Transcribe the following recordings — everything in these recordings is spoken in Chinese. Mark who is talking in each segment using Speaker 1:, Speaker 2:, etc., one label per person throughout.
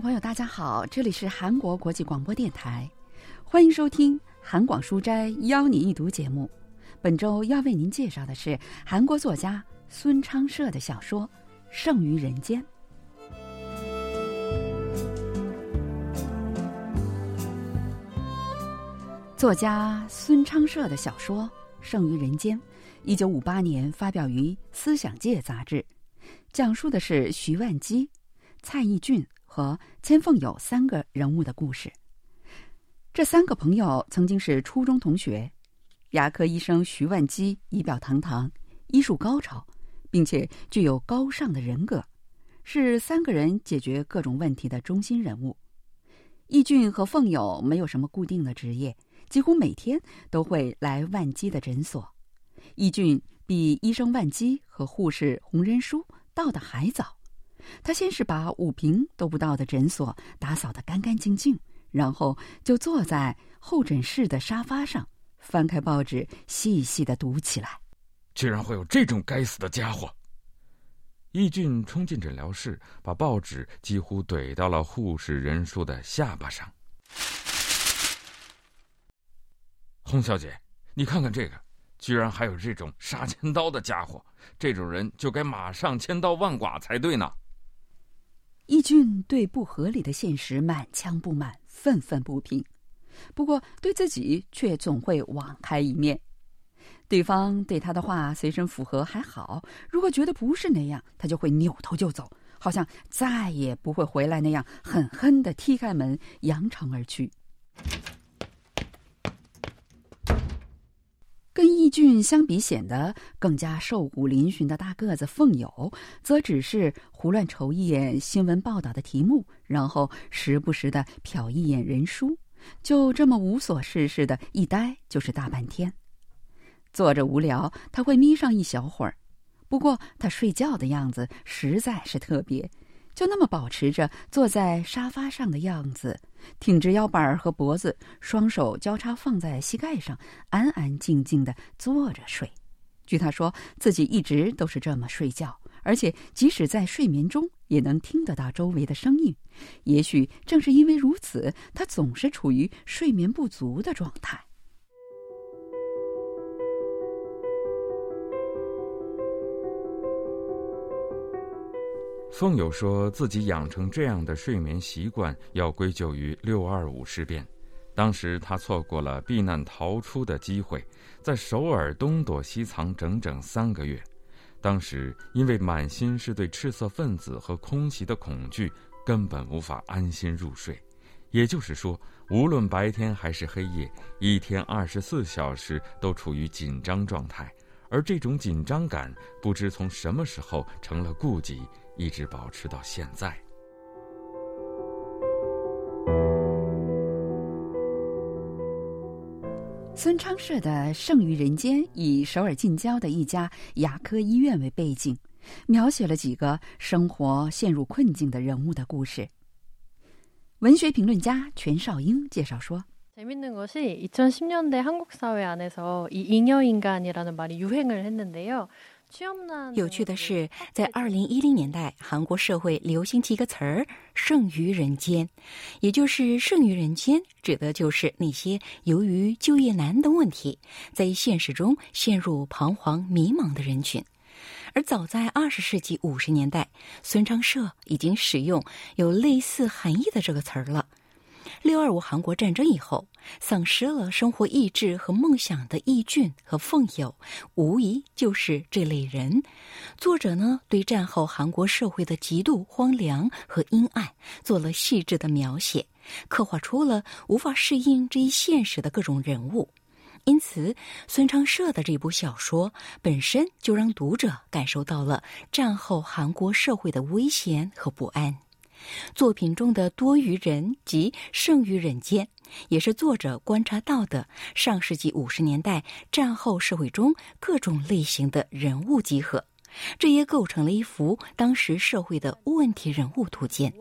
Speaker 1: 朋友，大家好，这里是韩国国际广播电台，欢迎收听《韩广书斋邀你一读》节目。本周要为您介绍的是韩国作家孙昌社的小说《剩余人间》。作家孙昌社的小说《剩余人间》，一九五八年发表于《思想界》杂志，讲述的是徐万基、蔡义俊和千凤友三个人物的故事。这三个朋友曾经是初中同学。牙科医生徐万基仪表堂堂，医术高超，并且具有高尚的人格，是三个人解决各种问题的中心人物。义俊和凤友没有什么固定的职业。几乎每天都会来万基的诊所。义俊比医生万基和护士洪仁书到的还早。他先是把五平都不到的诊所打扫得干干净净，然后就坐在候诊室的沙发上，翻开报纸，细细的读起来。
Speaker 2: 居然会有这种该死的家伙！义俊冲进诊疗室，把报纸几乎怼到了护士仁书的下巴上。洪小姐，你看看这个，居然还有这种杀千刀的家伙！这种人就该马上千刀万剐才对呢。
Speaker 1: 义俊对不合理的现实满腔不满，愤愤不平，不过对自己却总会网开一面。对方对他的话随声附和还好，如果觉得不是那样，他就会扭头就走，好像再也不会回来那样，狠狠的踢开门，扬长而去。跟易俊相比，显得更加瘦骨嶙峋的大个子凤友，则只是胡乱瞅一眼新闻报道的题目，然后时不时的瞟一眼人书，就这么无所事事的一呆就是大半天。坐着无聊，他会眯上一小会儿，不过他睡觉的样子实在是特别。就那么保持着坐在沙发上的样子，挺直腰板儿和脖子，双手交叉放在膝盖上，安安静静的坐着睡。据他说，自己一直都是这么睡觉，而且即使在睡眠中也能听得到周围的声音。也许正是因为如此，他总是处于睡眠不足的状态。
Speaker 2: 凤友说自己养成这样的睡眠习惯，要归咎于六二五事变。当时他错过了避难逃出的机会，在首尔东躲西藏整整三个月。当时因为满心是对赤色分子和空袭的恐惧，根本无法安心入睡。也就是说，无论白天还是黑夜，一天二十四小时都处于紧张状态。而这种紧张感，不知从什么时候成了痼疾。一直保持到现在。
Speaker 1: 孙昌社的《剩余人间》以首尔近郊的一家牙科医院为背景，描写了几个生活陷入困境的人物的故事。文学评论家全少英介绍说：“
Speaker 3: 재밌는것이2010년대한국사회안에서이잉여인간이라는말이유행을했는데요
Speaker 4: 有趣的是，在二零一零年代，韩国社会流行起一个词儿“剩余人间”，也就是“剩余人间”指的就是那些由于就业难的问题，在现实中陷入彷徨迷茫的人群。而早在二十世纪五十年代，孙昌社已经使用有类似含义的这个词儿了。六二五韩国战争以后，丧失了生活意志和梦想的义俊和凤友，无疑就是这类人。作者呢，对战后韩国社会的极度荒凉和阴暗做了细致的描写，刻画出了无法适应这一现实的各种人物。因此，孙昌社的这部小说本身就让读者感受到了战后韩国社会的危险和不安。作品中的多余人及剩余人间，也是作者观察到的上世纪五十年代战后社会中各种类型的人物集合，这也构成了一幅当时社会的问题人物图鉴。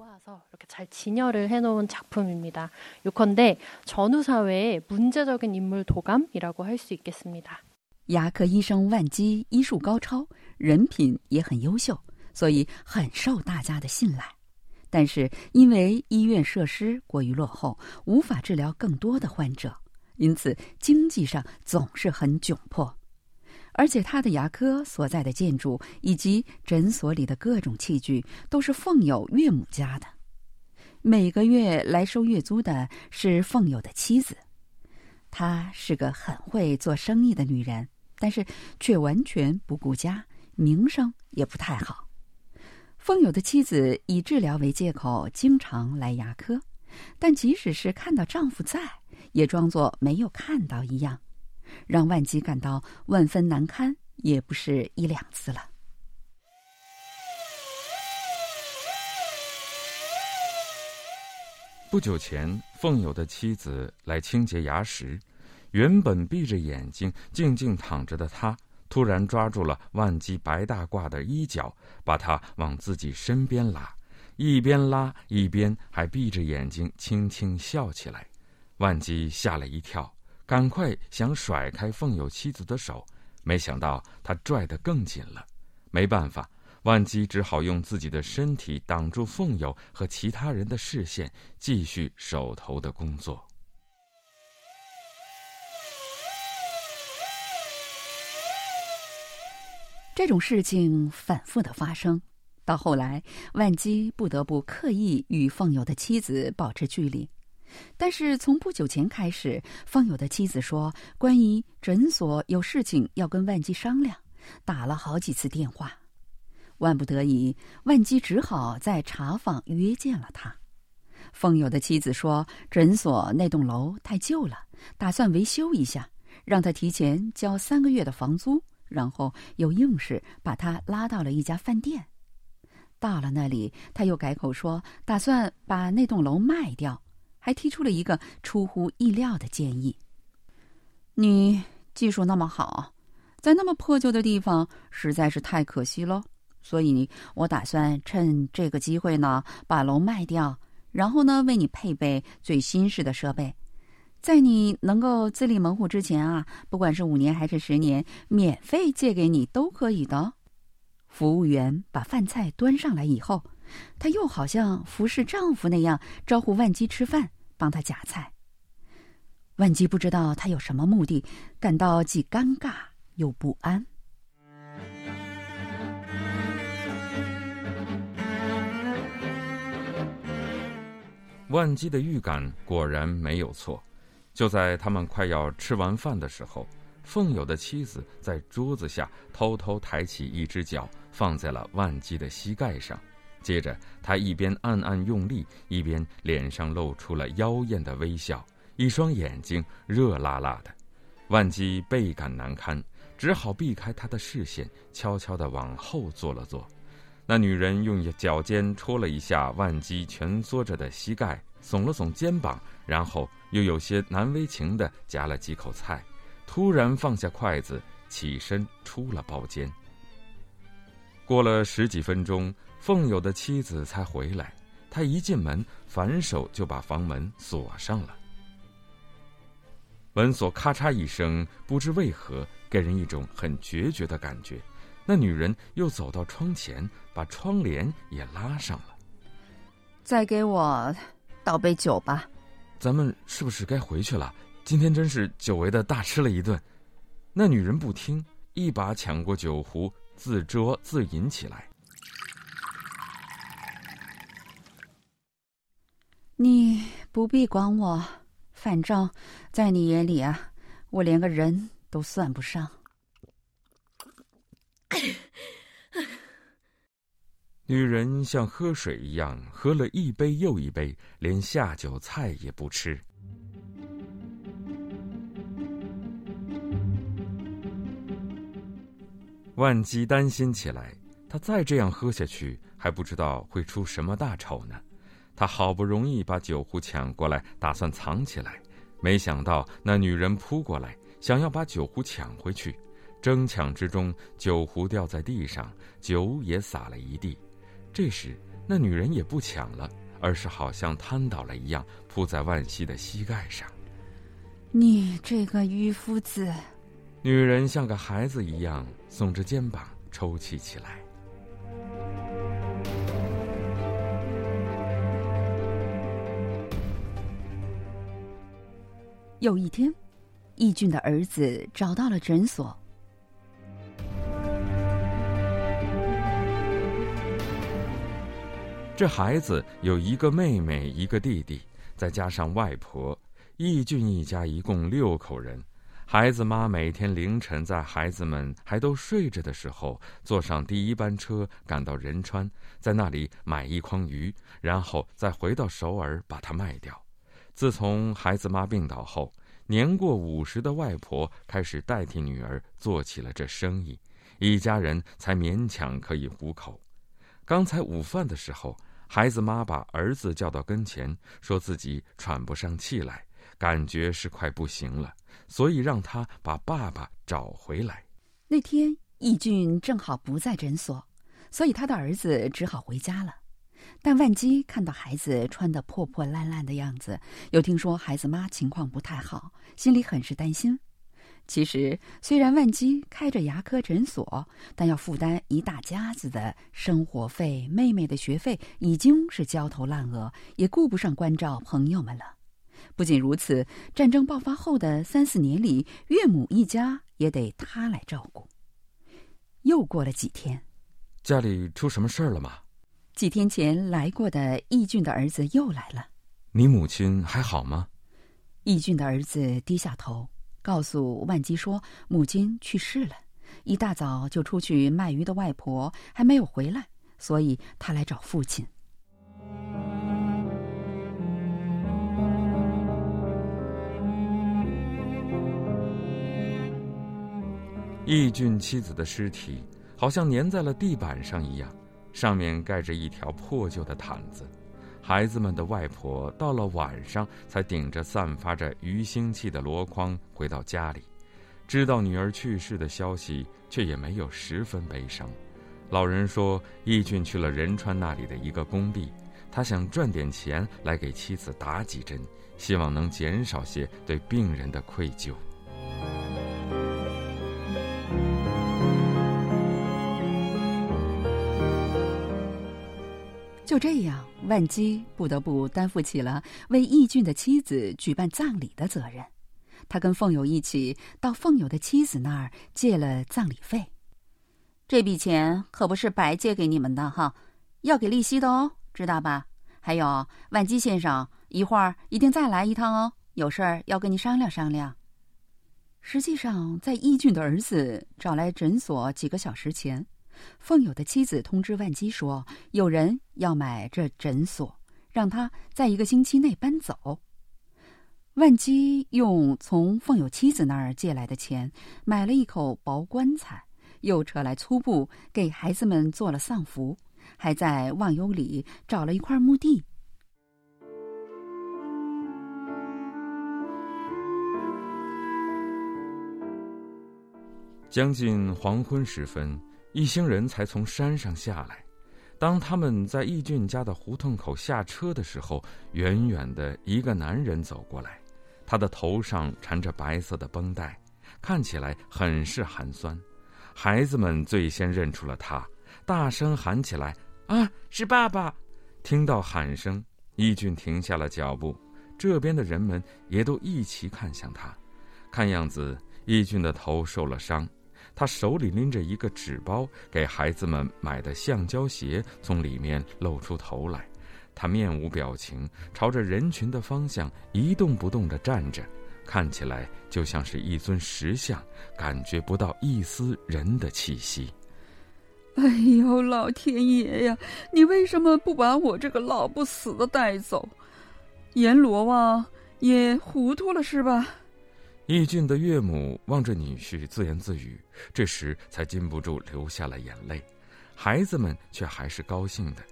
Speaker 3: 이렇게잘진열을해놓은작품입니다요컨대전후사회의문제적인인물도감이라고할수있겠습니다
Speaker 1: 牙科医生万基医术高超，人品也很优秀，所以很受大家的信赖。 但是因为医院设施过于落后，无法治疗更多的患者，因此经济上总是很窘迫。而且他的牙科所在的建筑以及诊所里的各种器具都是凤友岳母家的。每个月来收月租的是凤友的妻子，她是个很会做生意的女人，但是却完全不顾家，名声也不太好。凤友的妻子以治疗为借口，经常来牙科，但即使是看到丈夫在，也装作没有看到一样，让万吉感到万分难堪，也不是一两次了。
Speaker 2: 不久前，凤友的妻子来清洁牙石，原本闭着眼睛静静躺着的她，突然抓住了万基白大褂的衣角，把他往自己身边拉，一边拉一边还闭着眼睛轻轻笑起来。万基吓了一跳，赶快想甩开凤友妻子的手，没想到他拽得更紧了，没办法。万基只好用自己的身体挡住凤友和其他人的视线，继续手头的工作。
Speaker 1: 这种事情反复的发生，到后来，万基不得不刻意与凤友的妻子保持距离。但是从不久前开始，凤友的妻子说，关于诊所有事情要跟万基商量，打了好几次电话。万不得已，万基只好在茶坊约见了他。凤友的妻子说：“诊所那栋楼太旧了，打算维修一下，让他提前交三个月的房租。”然后又硬是把他拉到了一家饭店。到了那里，他又改口说打算把那栋楼卖掉，还提出了一个出乎意料的建议：“你技术那么好，在那么破旧的地方，实在是太可惜喽。”所以，我打算趁这个机会呢，把楼卖掉，然后呢，为你配备最新式的设备，在你能够自立门户之前啊，不管是五年还是十年，免费借给你都可以的。服务员把饭菜端上来以后，她又好像服侍丈夫那样招呼万基吃饭，帮他夹菜。万基不知道他有什么目的，感到既尴尬又不安。
Speaker 2: 万基的预感果然没有错，就在他们快要吃完饭的时候，凤友的妻子在桌子下偷偷抬起一只脚，放在了万基的膝盖上，接着他一边暗暗用力，一边脸上露出了妖艳的微笑，一双眼睛热辣辣的。万基倍感难堪，只好避开他的视线，悄悄地往后坐了坐。那女人用脚尖戳了一下万基蜷缩着的膝盖，耸了耸肩膀，然后又有些难为情地夹了几口菜，突然放下筷子，起身出了包间。过了十几分钟，凤友的妻子才回来，她一进门，反手就把房门锁上了。门锁咔嚓一声，不知为何，给人一种很决绝的感觉。那女人又走到窗前，把窗帘也拉上了。
Speaker 1: 再给我倒杯酒吧。
Speaker 2: 咱们是不是该回去了？今天真是久违的大吃了一顿。那女人不听，一把抢过酒壶，自酌自饮起来。
Speaker 1: 你不必管我，反正，在你眼里啊，我连个人都算不上。
Speaker 2: 女人像喝水一样喝了一杯又一杯，连下酒菜也不吃。万基担心起来，他再这样喝下去，还不知道会出什么大丑呢。他好不容易把酒壶抢过来，打算藏起来，没想到那女人扑过来，想要把酒壶抢回去。争抢之中，酒壶掉在地上，酒也洒了一地，这时那女人也不抢了，而是好像瘫倒了一样，扑在万熙的膝盖上。
Speaker 1: 你这个渔夫子，
Speaker 2: 女人像个孩子一样耸着肩膀抽泣起来。
Speaker 1: 有一天，易俊的儿子找到了诊所。
Speaker 2: 这孩子有一个妹妹，一个弟弟，再加上外婆，义俊一家一共六口人。孩子妈每天凌晨在孩子们还都睡着的时候，坐上第一班车赶到仁川，在那里买一筐鱼，然后再回到首尔把它卖掉。自从孩子妈病倒后，年过五十的外婆开始代替女儿做起了这生意，一家人才勉强可以糊口。刚才午饭的时候。孩子妈把儿子叫到跟前，说自己喘不上气来，感觉是快不行了，所以让他把爸爸找回来。
Speaker 1: 那天义俊正好不在诊所，所以他的儿子只好回家了。但万基看到孩子穿得破破烂烂的样子，又听说孩子妈情况不太好，心里很是担心。其实，虽然万基开着牙科诊所，但要负担一大家子的生活费，妹妹的学费已经是焦头烂额，也顾不上关照朋友们了。不仅如此，战争爆发后的三四年里，岳母一家也得他来照顾。又过了几天，
Speaker 2: 家里出什么事儿了吗？
Speaker 1: 几天前来过的易俊的儿子又来了。
Speaker 2: 你母亲还好吗？
Speaker 1: 易俊的儿子低下头。告诉万基说，母亲去世了，一大早就出去卖鱼的外婆还没有回来，所以他来找父亲。
Speaker 2: 义俊妻子的尸体好像粘在了地板上一样，上面盖着一条破旧的毯子。孩子们的外婆到了晚上才顶着散发着鱼腥气的箩筐回到家里，知道女儿去世的消息，却也没有十分悲伤。老人说，义俊去了仁川那里的一个工地，他想赚点钱来给妻子打几针，希望能减少些对病人的愧疚。
Speaker 1: 就这样，万基不得不担负起了为义俊的妻子举办葬礼的责任。他跟凤友一起到凤友的妻子那儿借了葬礼费。这笔钱可不是白借给你们的哈，要给利息的哦，知道吧？还有，万基先生，一会儿一定再来一趟哦，有事儿要跟你商量商量。实际上，在义俊的儿子找来诊所几个小时前。凤友的妻子通知万基说，有人要买这诊所，让他在一个星期内搬走。万基用从凤友妻子那儿借来的钱，买了一口薄棺材，又扯来粗布给孩子们做了丧服，还在忘忧里找了一块墓地。
Speaker 2: 将近黄昏时分。一行人才从山上下来。当他们在义俊家的胡同口下车的时候，远远的一个男人走过来，他的头上缠着白色的绷带，看起来很是寒酸。孩子们最先认出了他，大声喊起来：“啊，是爸爸！”听到喊声，义俊停下了脚步，这边的人们也都一齐看向他。看样子，义俊的头受了伤。他手里拎着一个纸包，给孩子们买的橡胶鞋从里面露出头来。他面无表情，朝着人群的方向一动不动地站着，看起来就像是一尊石像，感觉不到一丝人的气息。
Speaker 1: 哎呦，老天爷呀！你为什么不把我这个老不死的带走？阎罗王也糊涂了是吧？
Speaker 2: 义俊的岳母望着女婿自言自语，这时才禁不住流下了眼泪。孩子们却还是高兴的。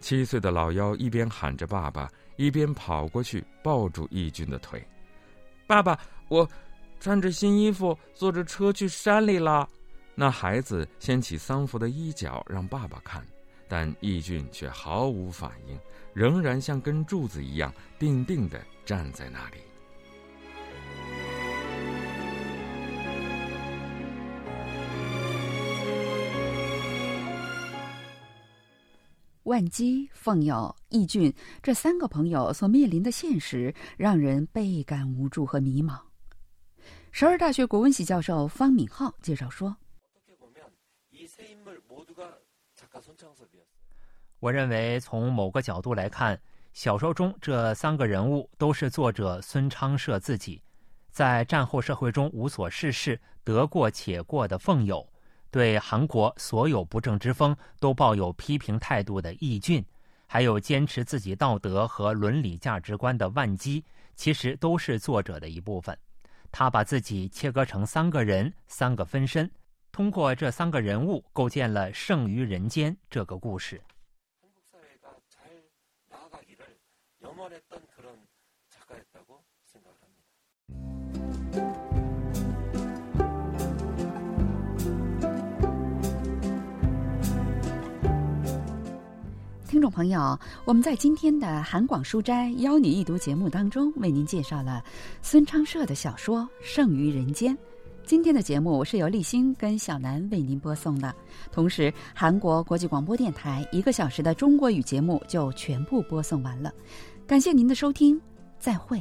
Speaker 2: 七岁的老幺一边喊着“爸爸”，一边跑过去抱住义俊的腿。“爸爸，我穿着新衣服，坐着车去山里了。”那孩子掀起丧服的衣角让爸爸看，但义俊却毫无反应，仍然像根柱子一样定定地站在那里。
Speaker 1: 万基、凤友、义俊这三个朋友所面临的现实，让人倍感无助和迷茫。首尔大学国文系教授方敏浩介绍说：“
Speaker 5: 我认为，从某个角度来看，小说中这三个人物都是作者孙昌社自己，在战后社会中无所事事、得过且过的凤友。”对韩国所有不正之风都抱有批评态度的义俊，还有坚持自己道德和伦理价值观的万基，其实都是作者的一部分。他把自己切割成三个人、三个分身，通过这三个人物构建了《剩余人间》这个故事。
Speaker 1: 听众朋友，我们在今天的韩广书斋邀你一读节目当中，为您介绍了孙昌社的小说《剩余人间》。今天的节目是由立新跟小南为您播送的，同时韩国国际广播电台一个小时的中国语节目就全部播送完了。感谢您的收听，再会。